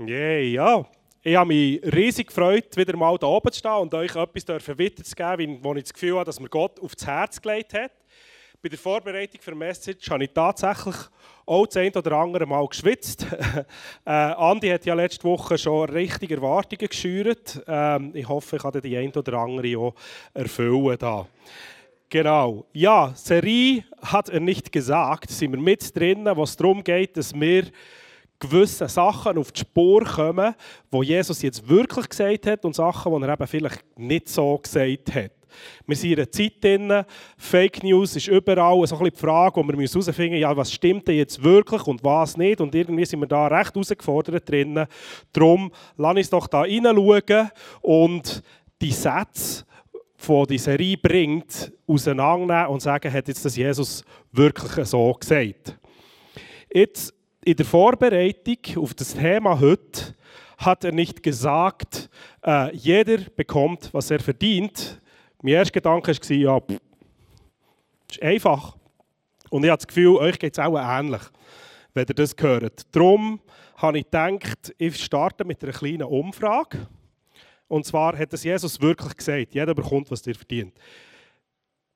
Yeah, ja. Ich habe mich riesig gefreut, wieder mal hier oben zu stehen und euch etwas weiterzugeben, wo ich das Gefühl habe, dass mir Gott aufs Herz gelegt hat. Bei der Vorbereitung für Message habe ich tatsächlich auch das eine oder andere Mal geschwitzt. äh, Andi hat ja letzte Woche schon richtig Erwartungen geschürt. Ähm, ich hoffe, ich kann die eine oder andere auch erfüllen. Da. Genau. Ja, Serie hat er nicht gesagt. Sind wir mit drinnen, wo es darum geht, dass wir gewisse Sachen auf die Spur kommen, wo Jesus jetzt wirklich gesagt hat und Sachen, die er eben vielleicht nicht so gesagt hat. Wir sind in einer Zeit drin, Fake News ist überall, so ein bisschen die Frage, wo wir herausfinden müssen, was stimmt denn jetzt wirklich und was nicht. Und irgendwie sind wir da recht herausgefordert drin. Darum lass uns doch da hineinschauen und die Sätze, die die Serie bringt, auseinandernehmen und sagen, hat jetzt das Jesus wirklich so gesagt. Jetzt in der Vorbereitung auf das Thema heute hat er nicht gesagt, äh, jeder bekommt, was er verdient. Mein erster Gedanke war, ja, pff, ist einfach. Und ich habe das Gefühl, euch geht es auch ähnlich, wenn ihr das hört. Darum habe ich gedacht, ich starte mit einer kleinen Umfrage. Und zwar hat es Jesus wirklich gesagt, jeder bekommt, was er verdient.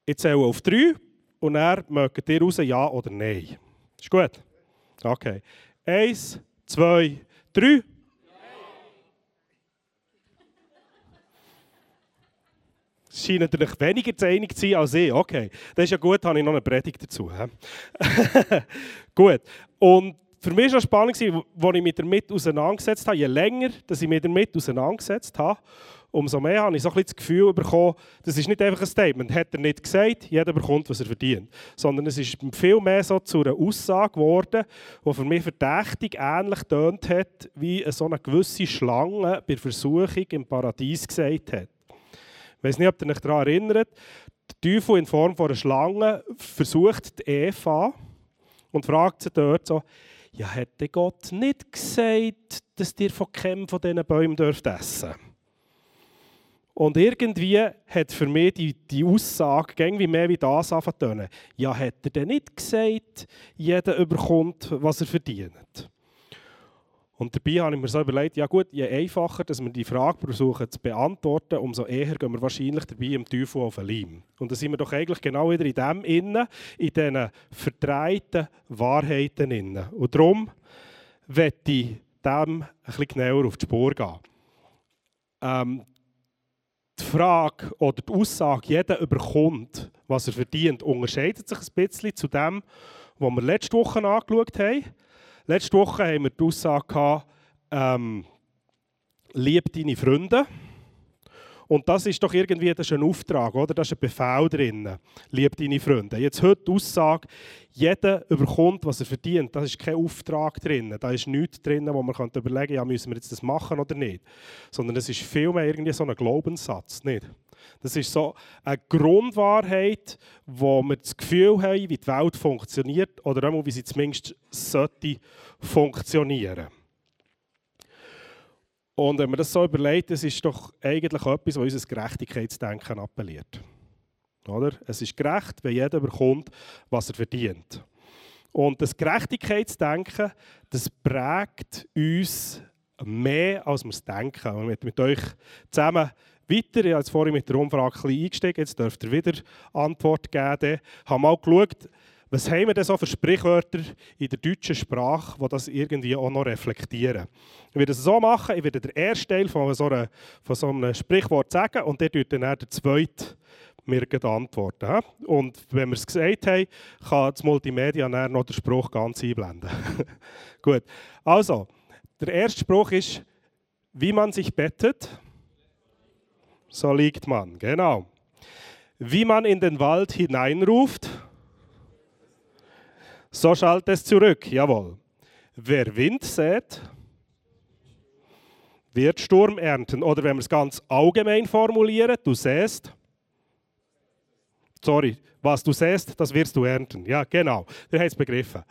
Ich zähle auf drei und er mögt ihr raus, ja oder nein. Ist gut? Okay. Eins, zwei, drei. Es scheint natürlich weniger zu einig zu sein als ich. Okay, das ist ja gut, habe ich noch eine Predigt dazu. gut. Und für mich war es spannend, als ich mich damit auseinandergesetzt habe. Je länger dass ich mich damit auseinandergesetzt habe, umso mehr habe ich so ein bisschen das Gefühl bekommen, das ist nicht einfach ein Statement. Hat er nicht gesagt, jeder bekommt, was er verdient. Sondern es ist viel mehr so zu einer Aussage geworden, die für mich verdächtig ähnlich tönt hat, wie so eine gewisse Schlange bei Versuchung im Paradies gesagt hat. Ich weiß nicht, ob ihr euch daran erinnert. Der Teufel in Form von einer Schlange versucht die Eva und fragt sie dort so, ja, hätte Gott nicht gesagt, dass ihr von keinem von diesen Bäumen essen dürft? Und irgendwie hat für mich die, die Aussage irgendwie mehr wie das angefangen Ja, hat er denn nicht gesagt, jeder überkommt, was er verdient? Und dabei habe ich mir so überlegt, ja gut, je einfacher dass wir die Frage versuchen zu beantworten, umso eher gehen wir wahrscheinlich dabei im Teufel auf den Leim. Und da sind wir doch eigentlich genau wieder in dem innen, in diesen verdrehten Wahrheiten innen. Und darum werde ich dem ein bisschen genauer auf die Spur gehen. Ähm, die Frage oder die Aussage, jeder überkommt, was er verdient, unterscheidet sich ein bisschen zu dem, was wir letzte Woche angeschaut haben. Letzte Woche haben wir die Aussage gehabt, ähm, lieb deine Freunde. Und das ist doch irgendwie das ist ein Auftrag, oder? Das ist ein Befehl drin. Lieb deine Freunde. Jetzt heute die Aussage, jeder überkommt, was er verdient. Das ist kein Auftrag drin. Da ist nichts drin, wo man könnte überlegen ja, müssen wir jetzt das machen oder nicht. Sondern es ist vielmehr irgendwie so ein Glaubenssatz, nicht? Das ist so eine Grundwahrheit, wo wir das Gefühl haben, wie die Welt funktioniert oder wie sie zumindest sollte funktionieren. Und wenn man das so überlegt, das ist doch eigentlich etwas, was unser Gerechtigkeitsdenken appelliert. Oder? Es ist gerecht, wenn jeder bekommt, was er verdient. Und das Gerechtigkeitsdenken, das prägt uns mehr, als wir es denken. Und mit, mit euch zusammen weiter, ich habe jetzt vorhin mit der Umfrage ein eingestiegen, jetzt dürft ihr wieder Antwort geben. Ich habe mal geschaut, was haben wir denn so für Sprichwörter in der deutschen Sprache, die das irgendwie auch noch reflektieren? Ich werde es so machen, ich werde den ersten Teil von so, einer, von so einem Sprichwort sagen und der tut dann der zweite mir antworten. Und wenn wir es gesagt haben, kann das Multimedia dann noch den Spruch ganz einblenden. Gut, also, der erste Spruch ist, wie man sich bettet, so liegt man. Genau. Wie man in den Wald hineinruft, so schallt es zurück, jawohl. Wer Wind sät, wird Sturm ernten. Oder wenn wir es ganz allgemein formulieren, du säst, sorry, was du säst, das wirst du ernten. Ja, genau, ihr habt es begriffen.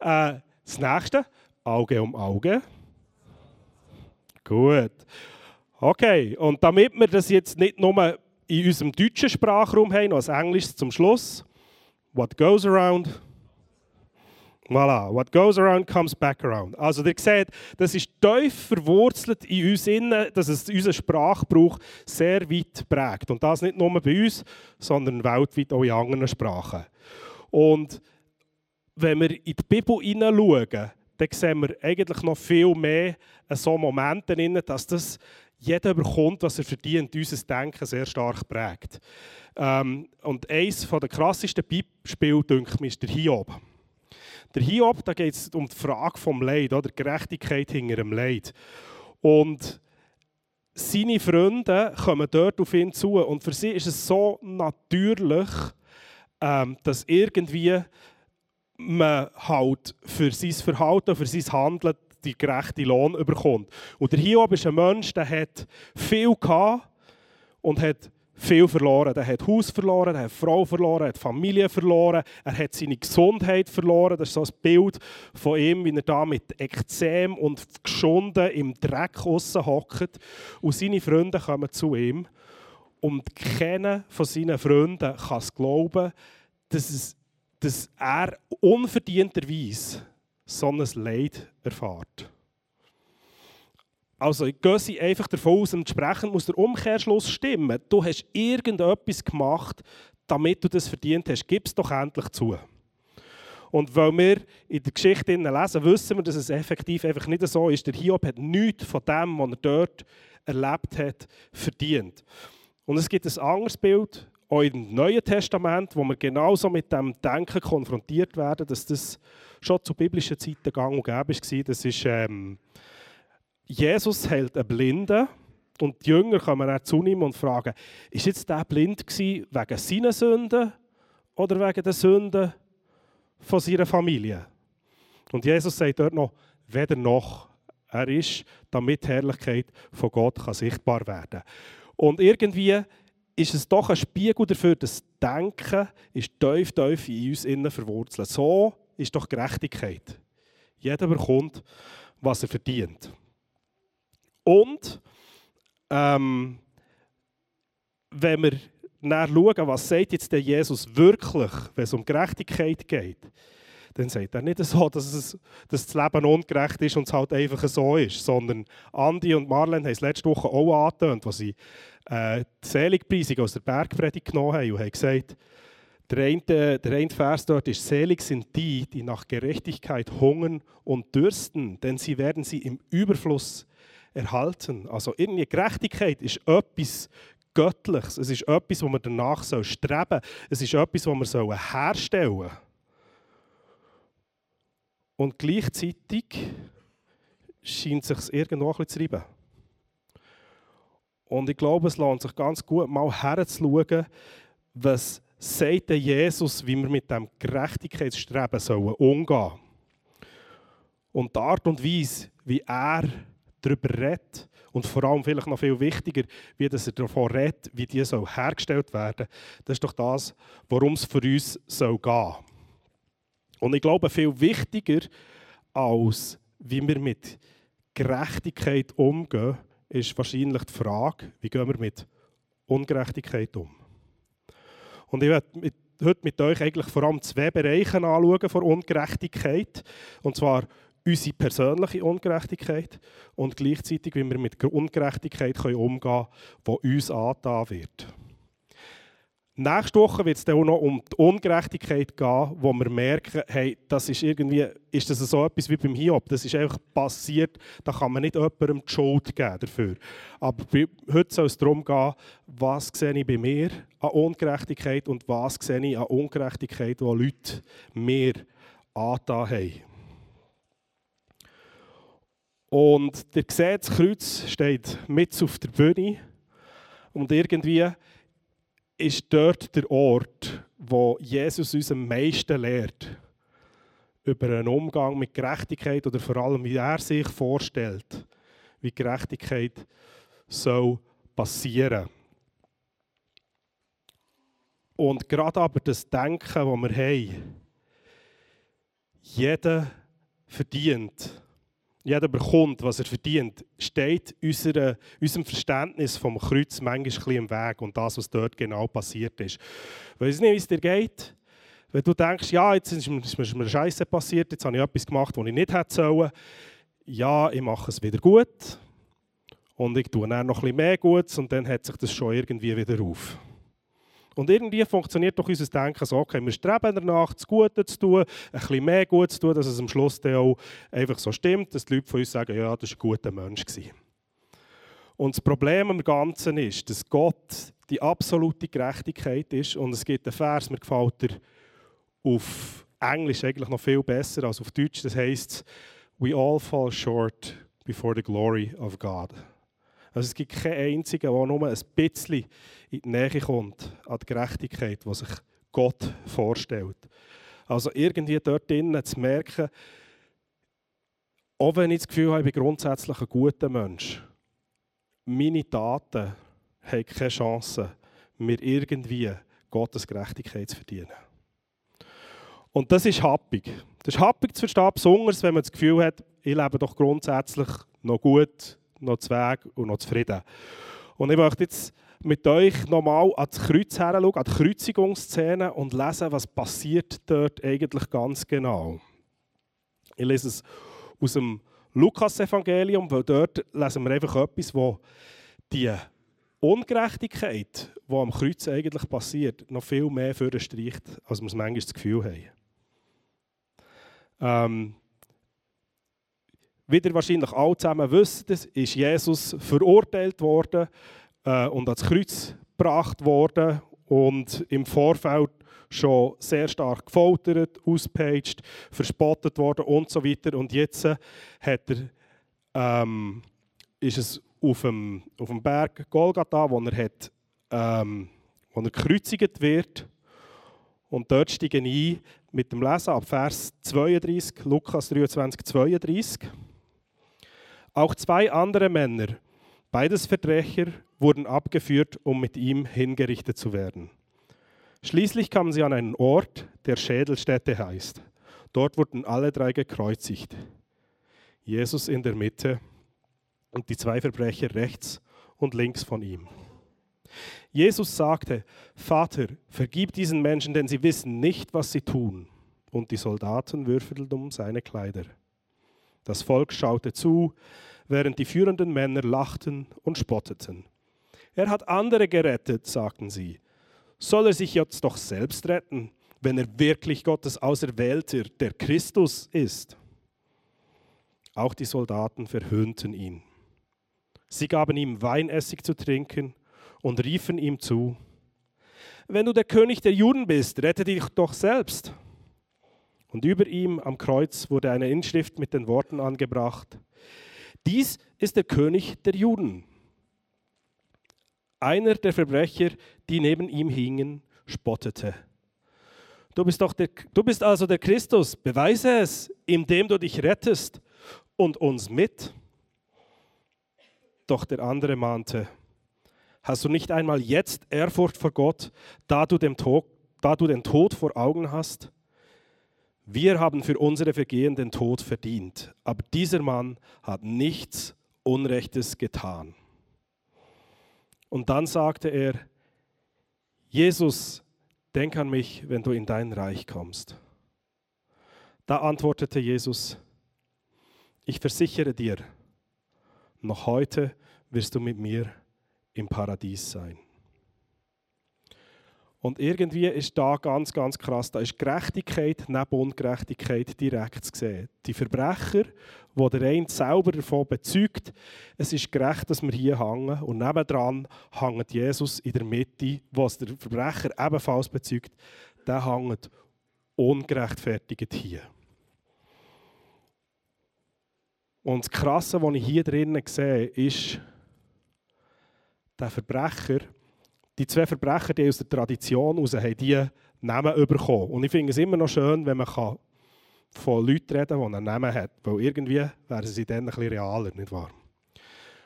Äh, das nächste, Auge um Auge. Gut. Okay, und damit wir das jetzt nicht nur in unserem deutschen Sprachraum haben, noch als Englisch zum Schluss. What goes around Voilà, what goes around comes back around. Also ihr seht, das ist tief verwurzelt in uns innen, dass es unseren Sprachgebrauch sehr weit prägt. Und das nicht nur bei uns, sondern weltweit auch in anderen Sprachen. Und wenn wir in die Bibel hineinschauen, dann sehen wir eigentlich noch viel mehr so Momente drin, dass das jeder bekommt, was er verdient, unser Denken sehr stark prägt. Ähm, und eines der krassesten Beispiele, denke ich, ist der Hiob. Der Hiob, da geht es um die Frage vom Leid, oder Gerechtigkeit hinter dem Leid. Und seine Freunde kommen dort auf ihn zu und für sie ist es so natürlich, ähm, dass irgendwie man halt für sein Verhalten, für sein Handeln die gerechte Lohn bekommt. Und der Hiob ist ein Mensch, der hat viel gehabt und hat viel verloren. Er hat Haus verloren, er hat Frau verloren, er hat Familie verloren, er hat seine Gesundheit verloren. Das ist so ein Bild von ihm, wie er da mit Ekzem und geschunden im Dreck hockt. Und seine Freunde kommen zu ihm. Und keiner von seinen Freunden kann es glauben, dass, es, dass er unverdienterweise so ein Leid erfährt. Also gehen Sie einfach davon aus, entsprechend muss der Umkehrschluss stimmen. Du hast irgendetwas gemacht, damit du das verdient hast. Gib es doch endlich zu. Und weil wir in der Geschichte lesen, wissen wir, dass es effektiv einfach nicht so ist. Der Hiob hat nichts von dem, was er dort erlebt hat, verdient. Und es gibt ein anderes Bild, auch im Neuen Testament, wo wir genauso mit dem Denken konfrontiert werden, dass das schon zu biblischen Zeiten gang und gäbe war. Das ist... Ähm, Jesus hält einen Blinden und die Jünger kommen dann zu ihm und fragen, ist jetzt der blind gewesen wegen seiner Sünden oder wegen der Sünden von seiner Familie? Und Jesus sagt dort noch, weder noch. Er ist, damit die Herrlichkeit von Gott kann sichtbar werden Und irgendwie ist es doch ein Spiegel dafür, dass das Denken ist tief, tief in uns innen verwurzelt. So ist doch Gerechtigkeit. Jeder bekommt, was er verdient. Und ähm, wenn wir nach schauen, was sagt jetzt der Jesus wirklich, wenn es um Gerechtigkeit geht, dann sagt er nicht so, dass, es, dass das Leben ungerecht ist und es halt einfach so ist, sondern Andi und Marlene haben es letzte Woche auch angetönt, als sie äh, die Seligpreisung aus der Bergpredigt genommen haben und haben gesagt, der eine, der eine Vers dort ist, selig sind die, die nach Gerechtigkeit hungern und dürsten, denn sie werden sie im Überfluss erhalten. Also irgendwie Gerechtigkeit ist etwas Göttliches. Es ist etwas, wo man danach streben soll. Es ist etwas, was wir herstellen sollen. Und gleichzeitig scheint es sich irgendwo ein zu reiben. Und ich glaube, es lohnt sich ganz gut, mal herzuschauen, was sagt Jesus, wie wir mit dem Gerechtigkeitsstreben umgehen sollen. Und die Art und Weise, wie er darüber redet und vor allem vielleicht noch viel wichtiger, wie dass er davon redet, wie die soll hergestellt werden das ist doch das, worum es für uns soll gehen Und ich glaube, viel wichtiger als wie wir mit Gerechtigkeit umgehen, ist wahrscheinlich die Frage, wie gehen wir mit Ungerechtigkeit um. Und ich werde heute mit euch eigentlich vor allem zwei Bereiche anschauen von Ungerechtigkeit. Und zwar unsere persönliche Ungerechtigkeit und gleichzeitig, wie wir mit Ungerechtigkeit umgehen können, die uns angetan wird. Nächste Woche wird es dann auch noch um die Ungerechtigkeit gehen, wo wir merken, hey, das ist irgendwie, ist das so etwas wie beim Hiob, das ist einfach passiert, da kann man nicht jemandem die Schuld geben dafür. Aber heute soll es darum gehen, was sehe ich bei mir an Ungerechtigkeit und was sehe ich an Ungerechtigkeit, die Leute mir angetan haben. Und ihr seht, das Kreuz steht mit auf der Bühne. Und irgendwie ist dort der Ort, wo Jesus uns am meisten lehrt. Über einen Umgang mit Gerechtigkeit oder vor allem, wie er sich vorstellt, wie Gerechtigkeit soll passieren. Und gerade aber das Denken, das wir haben, jeder verdient jeder bekommt, was er verdient, steht unserer, unserem Verständnis vom Kreuz manchmal im Weg und das, was dort genau passiert ist. Weiß nicht, wie es dir geht. Wenn du denkst, ja, jetzt ist mir, ist mir Scheiße passiert, jetzt habe ich etwas gemacht, was ich nicht hätte sollen. Ja, ich mache es wieder gut. Und ich tue dann noch ein bisschen mehr Gutes und dann hat sich das schon irgendwie wieder auf. Und irgendwie funktioniert doch unser Denken so, okay, wir streben danach, das Gute zu tun, ein bisschen mehr Gutes zu tun, dass es am Schluss dann auch einfach so stimmt, dass die Leute von uns sagen, ja, das war ein guter Mensch. Und das Problem am Ganzen ist, dass Gott die absolute Gerechtigkeit ist und es gibt einen Vers, mir gefällt er auf Englisch eigentlich noch viel besser als auf Deutsch. Das heißt, we all fall short before the glory of God. Also es gibt keinen einzigen, der nur ein bisschen in die Nähe kommt an die Gerechtigkeit, die sich Gott vorstellt. Also irgendwie dort drinnen zu merken, auch wenn ich das Gefühl habe, ich bin grundsätzlich ein guter Mensch, meine Taten haben keine Chance, mir irgendwie Gottes Gerechtigkeit zu verdienen. Und das ist happig. Das ist happig zu verstehen, besonders wenn man das Gefühl hat, ich lebe doch grundsätzlich noch gut, noch zu Weg und noch zufrieden. Und ich möchte jetzt mit euch nochmal an das Kreuz heranschauen, an die Kreuzigungsszene und lesen, was passiert dort eigentlich ganz genau. Ich lese es aus dem Lukas-Evangelium, weil dort lesen wir einfach etwas, wo die Ungerechtigkeit, die am Kreuz eigentlich passiert, noch viel mehr für streicht, als wir es manchmal das Gefühl haben. Ähm, wie ihr wahrscheinlich alle zusammen wisst, ist Jesus verurteilt worden äh, und ans Kreuz gebracht worden und im Vorfeld schon sehr stark gefoltert, ausgepeitscht, verspottet worden und so weiter. Und jetzt hat er, ähm, ist es auf dem, auf dem Berg Golgatha, wo er, hat, ähm, wo er gekreuzigt wird. Und dort steigen ein mit dem Lesen ab Vers 32, Lukas 23, 32. Auch zwei andere Männer, beides Verbrecher, wurden abgeführt, um mit ihm hingerichtet zu werden. Schließlich kamen sie an einen Ort, der Schädelstätte heißt. Dort wurden alle drei gekreuzigt. Jesus in der Mitte und die zwei Verbrecher rechts und links von ihm. Jesus sagte, Vater, vergib diesen Menschen, denn sie wissen nicht, was sie tun. Und die Soldaten würfelten um seine Kleider. Das Volk schaute zu, während die führenden Männer lachten und spotteten. Er hat andere gerettet, sagten sie. Soll er sich jetzt doch selbst retten, wenn er wirklich Gottes Auserwählter, der Christus ist? Auch die Soldaten verhöhnten ihn. Sie gaben ihm Weinessig zu trinken und riefen ihm zu, wenn du der König der Juden bist, rette dich doch selbst. Und über ihm am Kreuz wurde eine Inschrift mit den Worten angebracht, dies ist der König der Juden. Einer der Verbrecher, die neben ihm hingen, spottete. Du bist, doch der, du bist also der Christus, beweise es, indem du dich rettest und uns mit. Doch der andere mahnte, hast du nicht einmal jetzt Ehrfurcht vor Gott, da du, dem Tod, da du den Tod vor Augen hast? Wir haben für unsere Vergehen den Tod verdient, aber dieser Mann hat nichts Unrechtes getan. Und dann sagte er, Jesus, denk an mich, wenn du in dein Reich kommst. Da antwortete Jesus, ich versichere dir, noch heute wirst du mit mir im Paradies sein. Und irgendwie ist da ganz, ganz krass, da ist Gerechtigkeit neben Ungerechtigkeit direkt zu sehen. Die Verbrecher, wo der eine selber davon bezeugt, es ist gerecht, dass wir hier hängen. Und nebendran hängt Jesus in der Mitte, was der Verbrecher ebenfalls bezeugt, der hängt ungerechtfertigt hier. Und das Krasse, was ich hier drinnen sehe, ist, der Verbrecher, die zwei Verbrecher, die aus der Tradition heraus haben, die Namen bekommen. Und ich finde es immer noch schön, wenn man kann von Leuten reden kann, die einen Namen haben. Weil irgendwie wären sie dann ein bisschen realer, nicht wahr?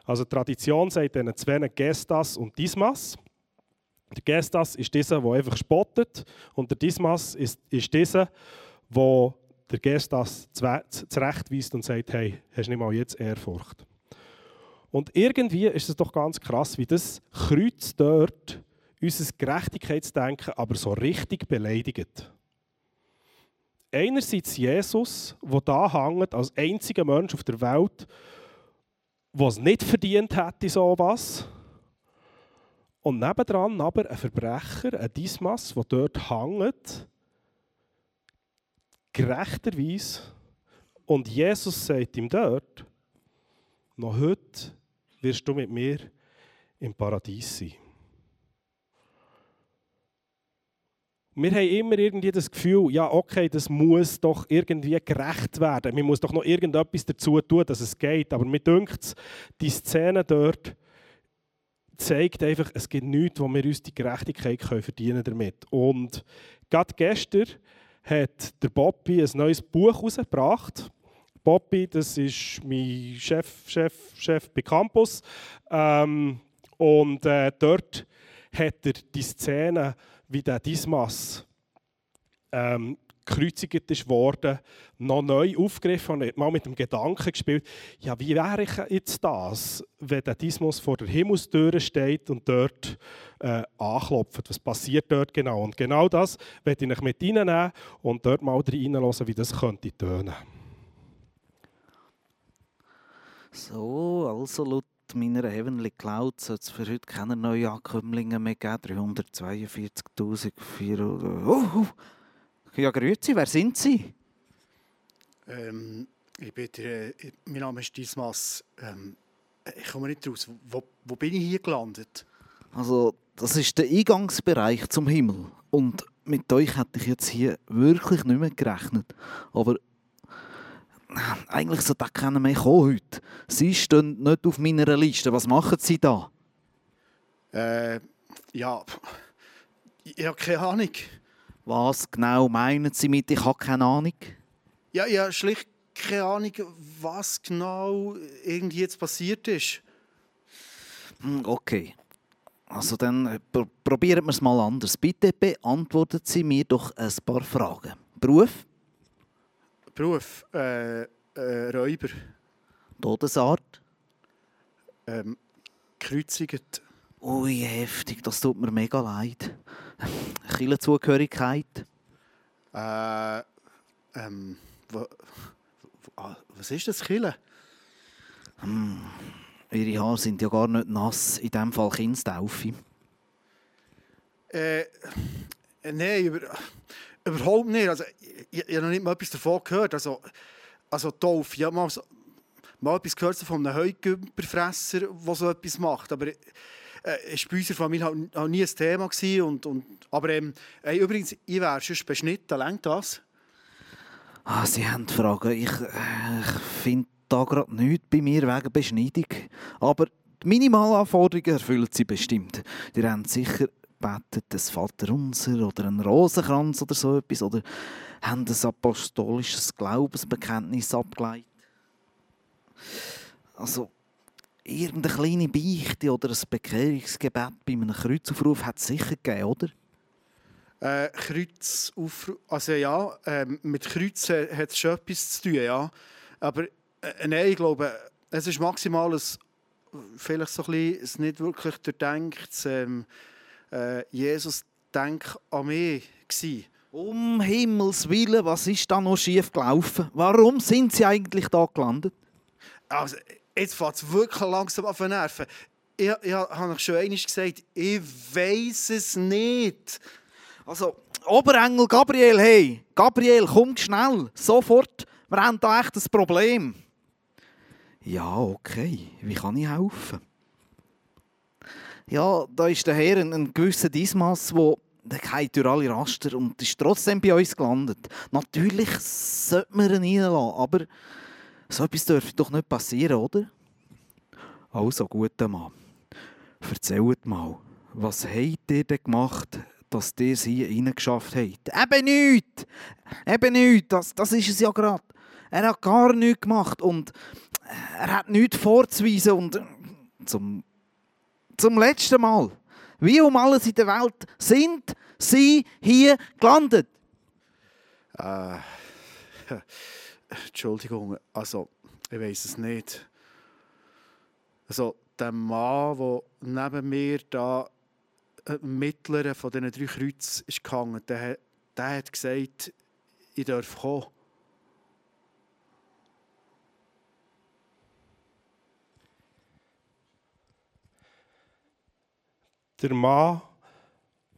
Also die Tradition sagt diesen zwei Gestas und Dismas. Der Gestas ist dieser, der einfach spottet. Und der Dismas ist, ist dieser, der der Gestas zurechtweist und sagt, hey, hast nicht mal jetzt Ehrfurcht? Und irgendwie ist es doch ganz krass, wie das Kreuz dort unser Gerechtigkeitsdenken aber so richtig beleidigt. einerseits Jesus, der da hängt, als einziger Mensch auf der Welt, der es nicht verdient hätte, so was. Und nebendran aber ein Verbrecher, ein Dismas, der dort hängt, gerechterweise. Und Jesus sagt ihm dort, noch heute wirst du mit mir im Paradies sein. Wir haben immer irgendwie das Gefühl, ja, okay, das muss doch irgendwie gerecht werden. Man muss doch noch irgendetwas dazu tun, dass es geht. Aber mir dünkt die Szene dort zeigt einfach, es gibt nichts, wo wir uns die Gerechtigkeit können verdienen damit. Und gerade gestern hat der Bobby ein neues Buch herausgebracht. Bobby, das ist mein Chef, Chef, Chef bei Campus. Ähm, und äh, dort hat er die Szene, wie der Dismas ähm, gekreuzigt ist worden, noch neu aufgegriffen und mal mit dem Gedanken gespielt, ja, wie wäre ich jetzt das, wenn der Dismas vor der Himmelstür steht und dort äh, anklopft? Was passiert dort genau? Und genau das werde ich mit reinnehmen und dort mal reinlassen, wie das könnte tönen. So, also laut meiner Heavenly Cloud soll es für heute keine neuen Ankömmlinge mehr geben. 342.400. Oh, oh. Ja, grüezi, wer sind Sie? Ähm, ich bin der, äh, mein Name ist Dismas. Ähm, ich komme nicht raus. Wo, wo bin ich hier gelandet? Also, das ist der Eingangsbereich zum Himmel. Und mit euch hätte ich jetzt hier wirklich nicht mehr gerechnet. Aber eigentlich sollte auch keiner mehr kommen heute. Sie stehen nicht auf meiner Liste. Was machen Sie da? Äh, ja, ich habe keine Ahnung. Was genau meinen Sie mit «Ich habe keine Ahnung»? Ja, ich habe schlicht keine Ahnung, was genau irgendwie jetzt passiert ist. Hm, okay. Also dann äh, pr probieren wir es mal anders. Bitte beantworten Sie mir doch ein paar Fragen. Beruf? Beruf? Äh, äh, Räuber. Todesart? Ähm, kreuzigt. Ui, heftig, das tut mir mega leid. Kirchenzugehörigkeit? Äh, ähm, wo, wo, was ist das, Kille? Hm, ihre Haare sind ja gar nicht nass, in diesem Fall Kindstaufe. Äh, nein, über, überhaupt nicht. Also, ich, ich, habe noch nicht mal etwas davon gehört. Also, also Taufe, ich habe mal, mal etwas gehört von einem Heugümperfresser, der so etwas macht. Aber äh, war bei unserer Familie halt, halt nie ein Thema. Und, und, aber ähm, hey, übrigens, ich wäre schon beschnitten. Längt das? Ah, Sie haben Fragen. Ich, äh, ich finde da gerade nichts bei mir wegen Beschneidung. Aber die Minimalanforderungen erfüllen Sie bestimmt. Die haben sicher betet das Vaterunser oder einen Rosenkranz oder so etwas oder haben ein apostolisches Glaubensbekenntnis abgeleitet. Also irgendeine kleine Beichte oder ein Bekehrungsgebet bei einem Kreuzaufruf hat es sicher gegeben, oder? Äh, Kreuzaufruf, also ja, äh, mit Kreuzen hat es schon etwas zu tun, ja. Aber äh, nein, ich glaube, es ist maximal ein, vielleicht so ein bisschen, nicht wirklich durchdenkt, ähm, äh, Jesus, denk an mich gewesen. Um Himmels Willen, was ist da noch schief gelaufen? Warum sind Sie eigentlich da gelandet? Also, jetzt fängt es wirklich langsam auf den Nerven. Ich, ich habe schon einmal gesagt, ich weiß es nicht. Also, Oberengel Gabriel, hey, Gabriel, komm schnell, sofort, wir haben da echt ein Problem. Ja, okay, wie kann ich helfen? Ja, da ist der Herr ein, ein gewisser Dismas, der der geht durch alle Raster und ist trotzdem bei uns gelandet. Natürlich sollte man ihn reinlassen, aber so etwas dürfte doch nicht passieren, oder? Also, guter Mann, erzählt mal, was habt ihr denn gemacht, dass ihr es hier reingeschafft habt? Eben nichts! Eben nichts, das, das ist es ja gerade. Er hat gar nichts gemacht und er hat nichts vorzuweisen und zum, zum letzten Mal wie um alles in der Welt sind sie hier gelandet? Äh, Entschuldigung, also ich weiß es nicht. Also der Mann, der neben mir da äh, mittleren von diesen drei Kreuzen ist gehangen, der, der hat gesagt, ich darf kommen. Der Mann,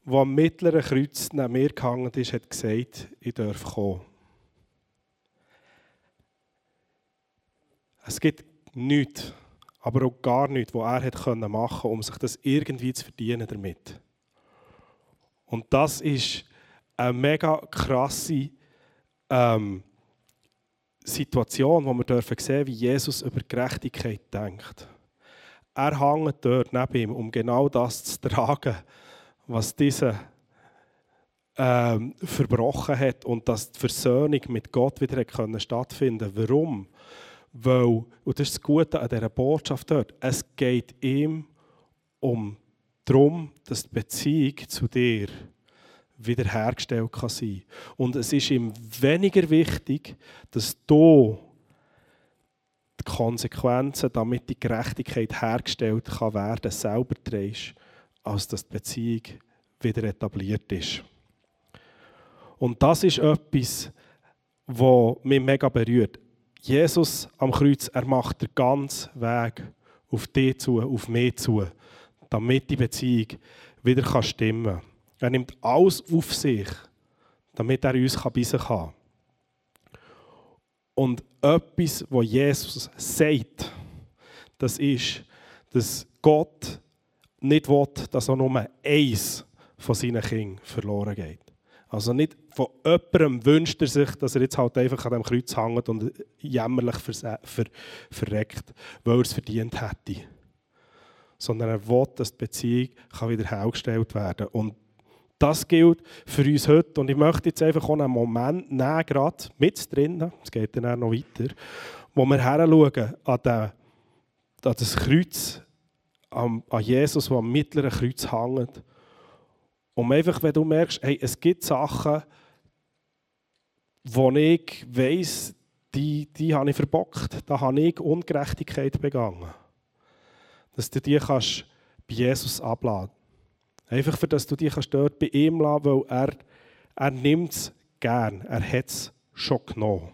der am mittleren Kreuz neben mir gehangen ist, hat gesagt, ich darf kommen. Es gibt nichts, aber auch gar nichts, was er hat machen konnte, um sich das irgendwie zu verdienen damit. Und das ist eine mega krasse ähm, Situation, wo wir dürfen sehen, wie Jesus über Gerechtigkeit denkt. Er hängt dort neben ihm, um genau das zu tragen, was dieser ähm, verbrochen hat und dass die Versöhnung mit Gott wieder können stattfinden Warum? Weil, und das ist das Gute an dieser Botschaft dort, es geht ihm um darum, dass die Beziehung zu dir wiederhergestellt kann sein. Und es ist ihm weniger wichtig, dass du die Konsequenzen, damit die Gerechtigkeit hergestellt kann werden, selber trägst, als dass die Beziehung wieder etabliert ist. Und das ist etwas, was mich mega berührt. Jesus am Kreuz, er macht den ganzen Weg auf dich zu, auf mich zu, damit die Beziehung wieder stimmen kann. Er nimmt alles auf sich, damit er uns bei sich haben kann. Und etwas, was Jesus sagt, das ist, dass Gott nicht will, dass auch nur eins von seinen Kindern verloren geht. Also nicht von jemandem wünscht er sich, dass er jetzt halt einfach an dem Kreuz hängt und jämmerlich ver ver verreckt, weil er es verdient hätte. Sondern er will, dass die Beziehung wieder hergestellt werden kann. Und das gilt für uns heute. Und ich möchte jetzt einfach auch einen Moment nehmen, gerade mit drinnen, es geht dann auch noch weiter, wo wir heranschauen an, den, an das Kreuz, an, an Jesus, der am mittleren Kreuz hängt. Und einfach, wenn du merkst, hey, es gibt Sachen, wo ich weiss, die, die habe ich verbockt, da habe ich Ungerechtigkeit begangen. Dass du die kannst bei Jesus abladen Einfach, für dass du dich dort bei ihm lassen weil er, er nimmt es gern. Er hat es schon genommen.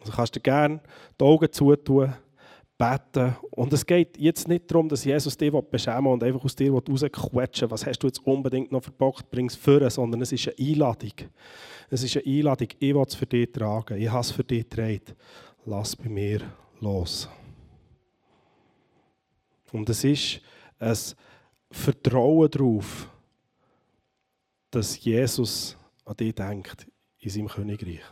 Also kannst du gerne die Augen zutun, beten. Und es geht jetzt nicht darum, dass Jesus dich beschämen und einfach aus dir rausquetschen was hast du jetzt unbedingt noch verbockt, bring es für, sondern es ist eine Einladung. Es ist eine Einladung, ich will es für dich tragen, ich habe es für dich getragen. Lass bei mir los. Und es ist ein Vertrauen darauf, dass Jesus an dich denkt in seinem Königreich.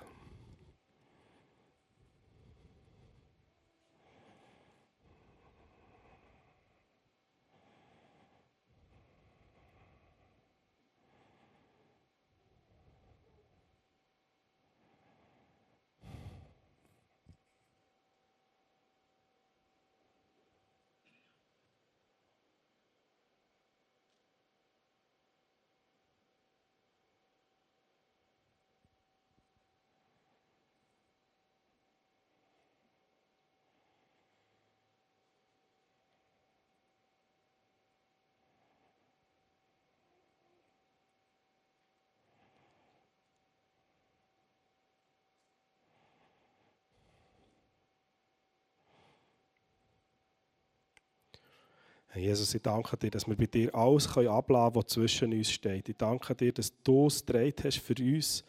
Jesus, ich danke dir, dass wir bei dir alles abladen können, was zwischen uns steht. Ich danke dir, dass du es gedreht hast für uns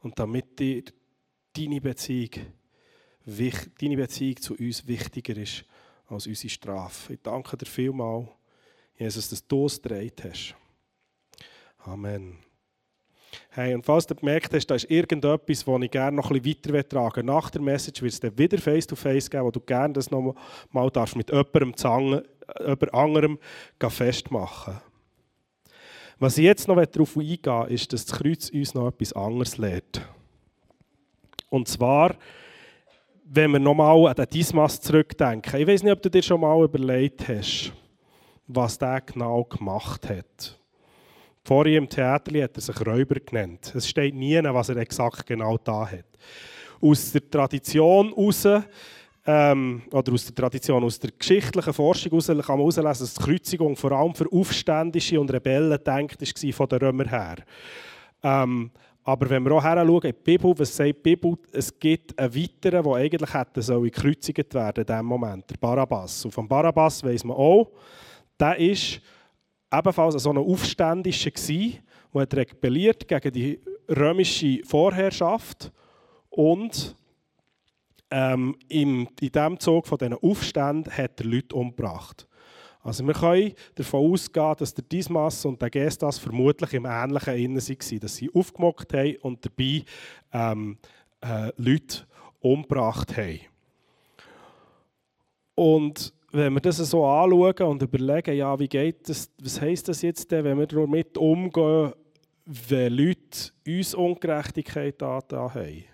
und damit dir deine Beziehung, deine Beziehung zu uns wichtiger ist als unsere Strafe. Ich danke dir vielmal, Jesus, dass du es gedreht hast. Amen. Hey, und falls du gemerkt hast, da ist irgendetwas, das ich gerne noch ein bisschen weiter tragen Nach der Message wird es dann wieder Face-to-Face -face geben, wo du gerne das noch mal darfst mit jemandem zusammen über anderem festmachen Was ich jetzt noch darauf eingehen ist, dass das Kreuz uns noch etwas anderes lehrt. Und zwar, wenn wir nochmal an den Dismas zurückdenken. Ich weiß nicht, ob du dir schon mal überlegt hast, was der genau gemacht hat. Vorher im Theater hat er sich Räuber genannt. Es steht nie, was er exakt genau da hat. Aus der Tradition heraus ähm, oder aus der Tradition, aus der geschichtlichen Forschung heraus kann man herauslesen, dass die Kreuzigung vor allem für Aufständische und Rebellen denkt war von den Römern her. Ähm, aber wenn wir auch heranschauen in die Bibel, was sagt die Bibel? Es gibt einen weiteren, der eigentlich hätte gekreuzigt werden in diesem Moment, der Barabbas. Und von Barabbas weiss man auch, der ist ebenfalls so ein Aufständischer gewesen, der rebelliert gegen die römische Vorherrschaft und ähm, in, in diesem Zug von diesen Aufständen hat er Leute umgebracht. Also wir können davon ausgehen, dass der Dismas und der Gestas vermutlich im Ähnlichen innen waren, dass sie aufgemockt haben und dabei ähm, äh, Leute umgebracht haben. Und wenn wir das so anschauen und überlegen, ja, wie geht das, was heisst das jetzt denn, wenn wir damit umgehen, wenn Leute uns Ungerechtigkeit angetan haben?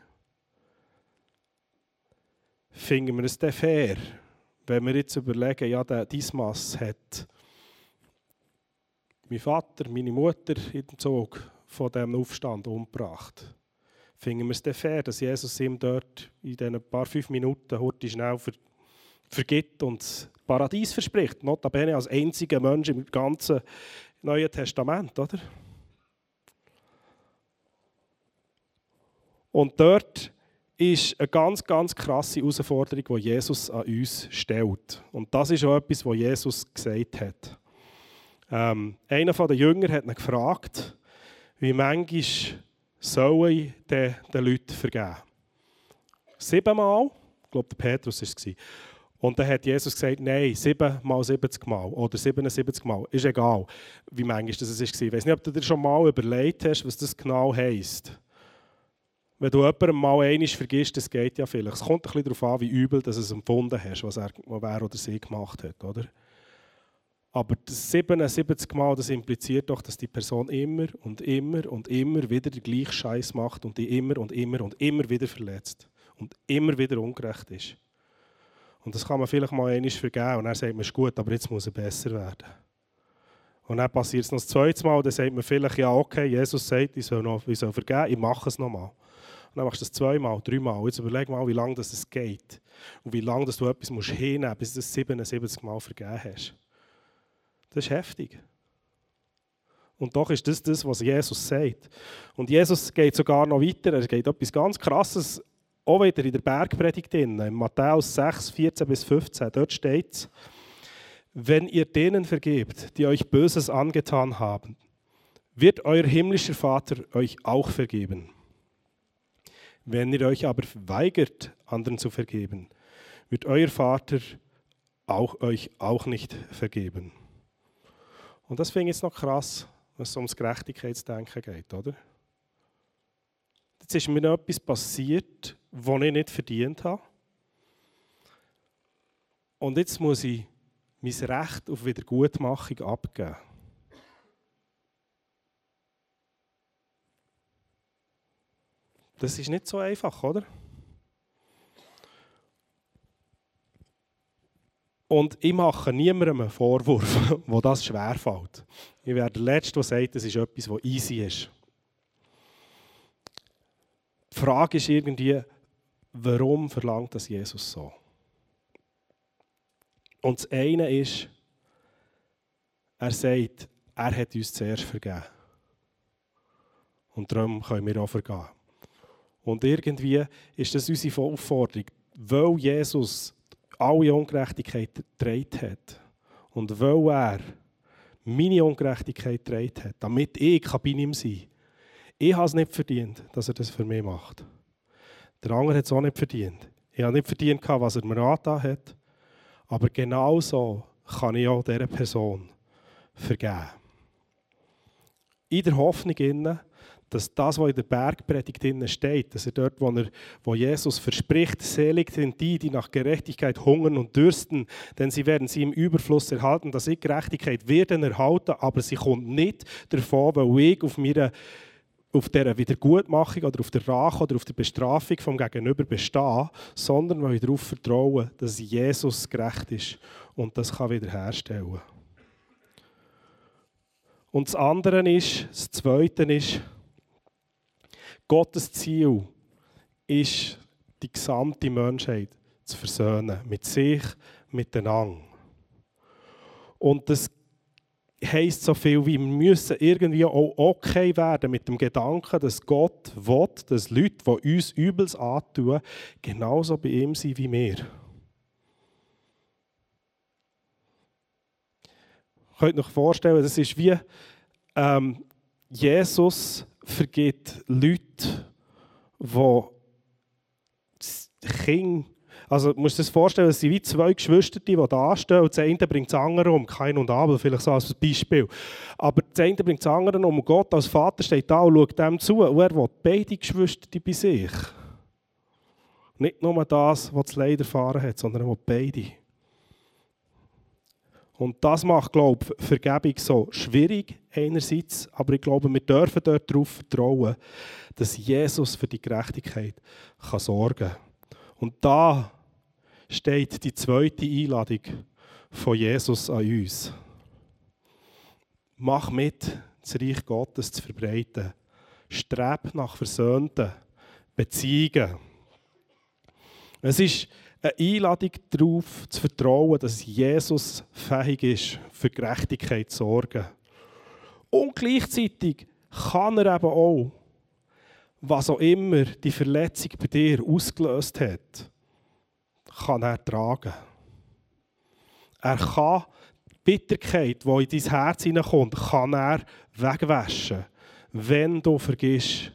Finden wir es denn fair? wenn wir jetzt überlegen, ja, der Dismas hat mein Vater, meine Mutter in den Zug von diesem Aufstand umgebracht, finden wir es dann fair, dass Jesus ihm dort in diesen paar fünf Minuten heute schnell ver vergibt und das Paradies verspricht. Notabene als einziger Mensch im ganzen Neuen Testament, oder? Und dort ist eine ganz, ganz krasse Herausforderung, die Jesus an uns stellt. Und das ist auch etwas, was Jesus gesagt hat. Ähm, einer der Jünger hat ihn gefragt, wie manchmal soll ich den, Leuten vergeben? Siebenmal? Ich glaube, der Petrus war es. Und dann hat Jesus gesagt, nein, sieben mal 70 Mal oder 77 Mal. Ist egal, wie manchmal das war. Ich weiß nicht, ob du dir schon mal überlegt hast, was das genau heisst. Wenn du jemandem mal einmal vergisst, das geht ja vielleicht. Es kommt ein bisschen darauf an, wie übel du es empfunden hast, was er, was er oder sie gemacht hat. Oder? Aber das 77 Mal, das impliziert doch, dass die Person immer und immer und immer wieder den gleichen Scheiß macht und die immer und immer und immer wieder verletzt und immer wieder ungerecht ist. Und das kann man vielleicht mal einmal vergeben und er sagt man, ist gut, aber jetzt muss er besser werden. Und dann passiert es noch das zweite Mal, dann sagt man vielleicht, ja okay, Jesus sagt, ich soll, noch, ich soll vergeben, ich mache es nochmal. Dann machst du das zweimal, dreimal. Jetzt überleg mal, wie lange das geht. Und wie lange du etwas musst hinnehmen musst, bis du es 77 Mal vergeben hast. Das ist heftig. Und doch ist das das, was Jesus sagt. Und Jesus geht sogar noch weiter. Er geht etwas ganz Krasses, auch wieder in der Bergpredigt in Matthäus 6, 14 bis 15. Dort steht es, wenn ihr denen vergebt, die euch Böses angetan haben, wird euer himmlischer Vater euch auch vergeben. Wenn ihr euch aber weigert, anderen zu vergeben, wird euer Vater auch euch auch nicht vergeben. Und das finde ich jetzt noch krass, wenn es ums Gerechtigkeitsdenken geht, oder? Jetzt ist mir noch etwas passiert, was ich nicht verdient habe. Und jetzt muss ich mein Recht auf Wiedergutmachung abgeben. Das ist nicht so einfach, oder? Und ich mache niemandem einen Vorwurf, wo das schwerfällt. Ich werde der Letzte, der sagt, das ist etwas, was easy ist. Die Frage ist irgendwie, warum verlangt das Jesus so? Und das eine ist, er sagt, er hat uns zuerst vergeben. Und darum können wir auch vergeben. Und irgendwie ist das unsere Aufforderung, weil Jesus alle Ungerechtigkeit getragen hat und weil er meine Ungerechtigkeit getragen hat, damit ich bei ihm sein kann. Ich habe es nicht verdient, dass er das für mich macht. Der andere hat es auch nicht verdient. Ich habe nicht verdient, was er mir angetan hat. Aber genauso kann ich auch dieser Person vergeben. In der Hoffnung, dass das, was in der Bergpredigt steht, dass er dort, wo, er, wo Jesus verspricht, selig sind die, die nach Gerechtigkeit hungern und dürsten, denn sie werden sie im Überfluss erhalten, dass ich Gerechtigkeit werden erhalten, aber sie kommt nicht davon, weil ich auf meiner auf der Wiedergutmachung oder auf der Rache oder auf der Bestrafung vom Gegenüber bestehe, sondern weil ich darauf vertraue, dass Jesus gerecht ist und das kann wiederherstellen. Und das andere ist, das Zweite ist, Gottes Ziel ist, die gesamte Menschheit zu versöhnen. Mit sich, miteinander. Und das heisst so viel wie, wir müssen irgendwie auch okay werden mit dem Gedanken, dass Gott will, dass Leute, die uns Übels antun, genauso bei ihm sind wie wir. Ihr könnt euch vorstellen, das ist wie ähm, Jesus vergibt Leute, die Kinder also du musst dir das vorstellen, es sind wie zwei Geschwister, die da stehen und das eine bringt das andere um. Kein und Abel, vielleicht so als Beispiel. Aber das eine bringt das andere um Gott als Vater steht da und schaut dem zu und er will beide Geschwister bei sich. Nicht nur das, was das Leid erfahren hat, sondern er will beide. Und das macht, glaube ich, Vergebung so schwierig einerseits, aber ich glaube, wir dürfen dort darauf vertrauen, dass Jesus für die Gerechtigkeit kann sorgen kann. Und da steht die zweite Einladung von Jesus an uns. Mach mit, das Reich Gottes zu verbreiten. Streb nach versöhnten Beziehungen. Es ist eine Einladung darauf, zu vertrauen, dass Jesus fähig ist, für Gerechtigkeit zu sorgen. Und gleichzeitig kann er eben auch, was auch immer die Verletzung bei dir ausgelöst hat, kann er tragen. Er kann die Bitterkeit, die in dein Herz hineinkommt, kann er wegwaschen, wenn du vergisst.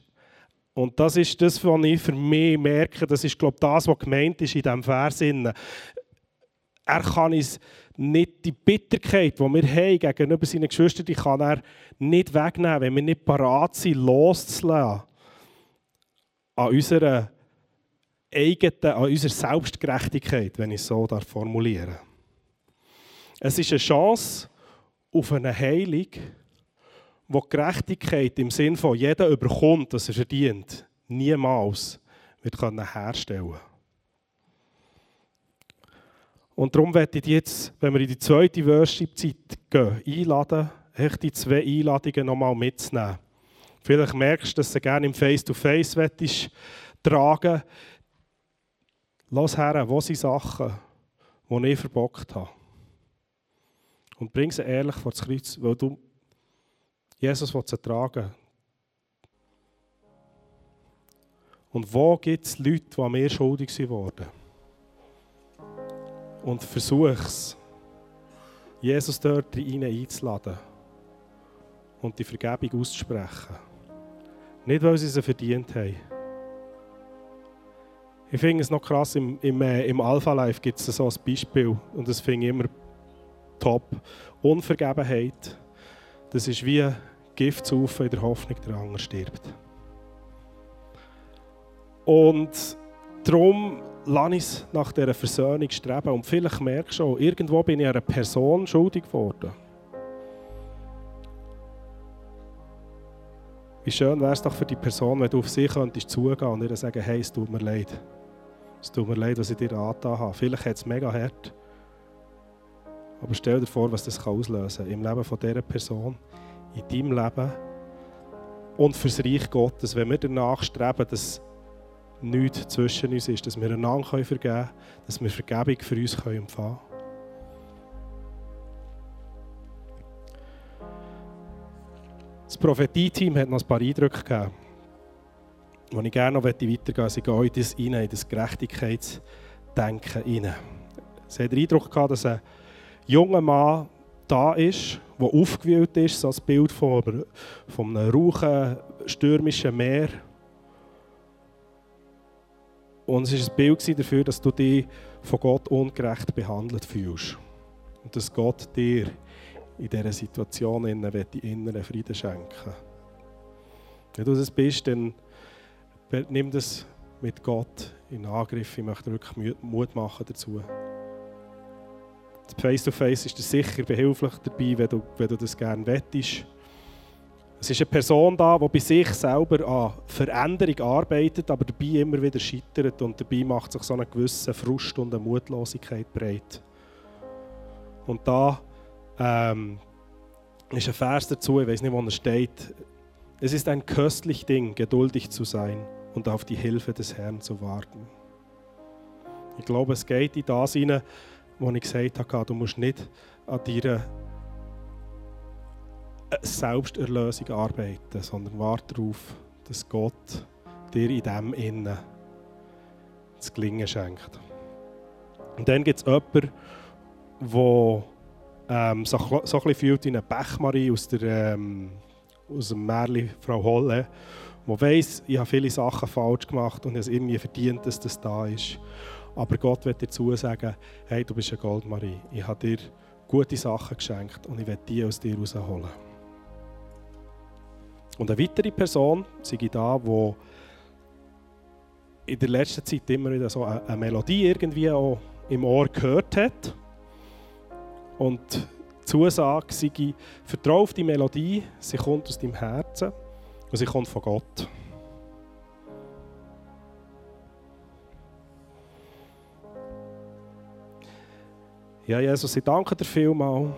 Und das ist das, was ich für mich merke, das ist, glaube ich, das, was gemeint ist in diesem Vers. Er kann uns nicht die Bitterkeit, die wir haben gegenüber seinen Geschwistern, die kann er nicht wegnehmen, wenn wir nicht parat sind, loszulassen an unserer eigenen, an unserer Selbstgerechtigkeit, wenn ich es so formulieren Es ist eine Chance auf eine Heilung, wo die Gerechtigkeit im Sinn von jeder überkommt, was er verdient, niemals wird herstellen können. Und darum werde ich jetzt, wenn wir in die zweite Worship-Zeit gehen, einladen, echt die zwei Einladungen nochmal mitzunehmen. Vielleicht merkst du, dass du gerne im Face-to-Face -face tragen Lass her, wo sind Sachen, die ich verbockt habe. Und bring sie ehrlich vor das Kreuz, weil du Jesus sie tragen Und wo gibt es Leute, die mir schuldig wurden? Und versuch es, Jesus dort rein einzuladen und die Vergebung auszusprechen. Nicht, weil sie sie verdient haben. Ich finde es noch krass, im, im, äh, im Alpha Life gibt es so ein Beispiel und das finde ich immer top. Unvergebenheit, das ist wie Gift zu in der Hoffnung, der andere stirbt. Und darum lasse ich es nach dieser Versöhnung streben. Und vielleicht merkst du auch, irgendwo bin ich einer Person schuldig geworden. Wie schön wäre es doch für die Person, wenn du auf sie könntest zugehen und ihr sagen, hey, es tut mir leid. Es tut mir leid, was ich dir angetan habe. Vielleicht hat es mega hart. Aber stell dir vor, was das auslösen kann im Leben von dieser Person, in deinem Leben und fürs Reich Gottes, wenn wir danach streben, dass nichts zwischen uns ist, dass wir einander vergeben können, dass wir Vergebung für uns empfangen können. Das Prophetie-Team hat noch ein paar Eindrücke gegeben, wo ich gerne noch weitergehen möchte. Sie gehen in das in das Gerechtigkeitsdenken rein. Sie haben den Eindruck gehabt, dass ein junger Mann da ist, der aufgewühlt ist, so ein Bild von, von einem rauchen, stürmischen Meer. Und es war ein Bild dafür, dass du dich von Gott ungerecht behandelt fühlst. Und dass Gott dir in dieser Situation inneren Frieden schenken Wenn du das bist, dann nimm das mit Gott in Angriff. Ich möchte wirklich Mut machen dazu. Face-to-Face ist dir sicher behilflich dabei, wenn du, wenn du das gerne wettest. Es ist eine Person da, die bei sich selber an Veränderung arbeitet, aber dabei immer wieder scheitert und dabei macht sich so eine gewisse Frust und eine Mutlosigkeit breit. Und da ähm, ist ein Vers dazu, ich weiß nicht, wo er steht. Es ist ein köstlich Ding, geduldig zu sein und auf die Hilfe des Herrn zu warten. Ich glaube, es geht in das hinein, wo ich gesagt habe, du musst nicht an deiner eine Selbsterlösung arbeiten, sondern warte darauf, dass Gott dir in dem Innen das Gelingen schenkt. Und dann gibt es jemanden, der ähm, so, so ein bisschen fühlt wie eine Bechmarie aus, der, ähm, aus dem Märchen Frau Holle, der weiss, ich habe viele Sachen falsch gemacht und es irgendwie verdient, dass das da ist. Aber Gott wird dir dazu sagen, hey, du bist eine Goldmarie. Ich habe dir gute Sachen geschenkt und ich werde die aus dir rausholen. Und eine weitere Person, sei da, die in der letzten Zeit immer wieder so eine Melodie irgendwie auch im Ohr gehört hat. Und die Zusage sei, vertraue auf die Melodie, sie kommt aus deinem Herzen und sie kommt von Gott. Ja, Jesus, ich danke dir vielmals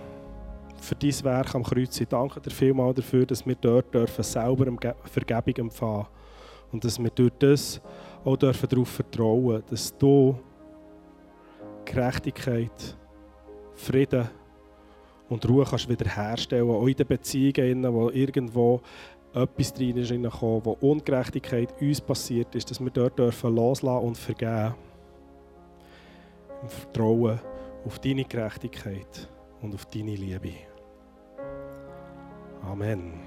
für dein Werk am Kreuz. Ich danke dir vielmals dafür, dass wir dort dürfen selber Vergebung empfangen und dass wir durch das auch dürfen darauf vertrauen dass du Gerechtigkeit, Frieden und Ruhe kannst wiederherstellen auch in den Beziehungen, wo irgendwo etwas drin ist, wo Ungerechtigkeit uns passiert ist, dass wir dort dürfen loslassen und vergeben. Im Vertrauen auf deine Gerechtigkeit und auf deine Liebe. Amen.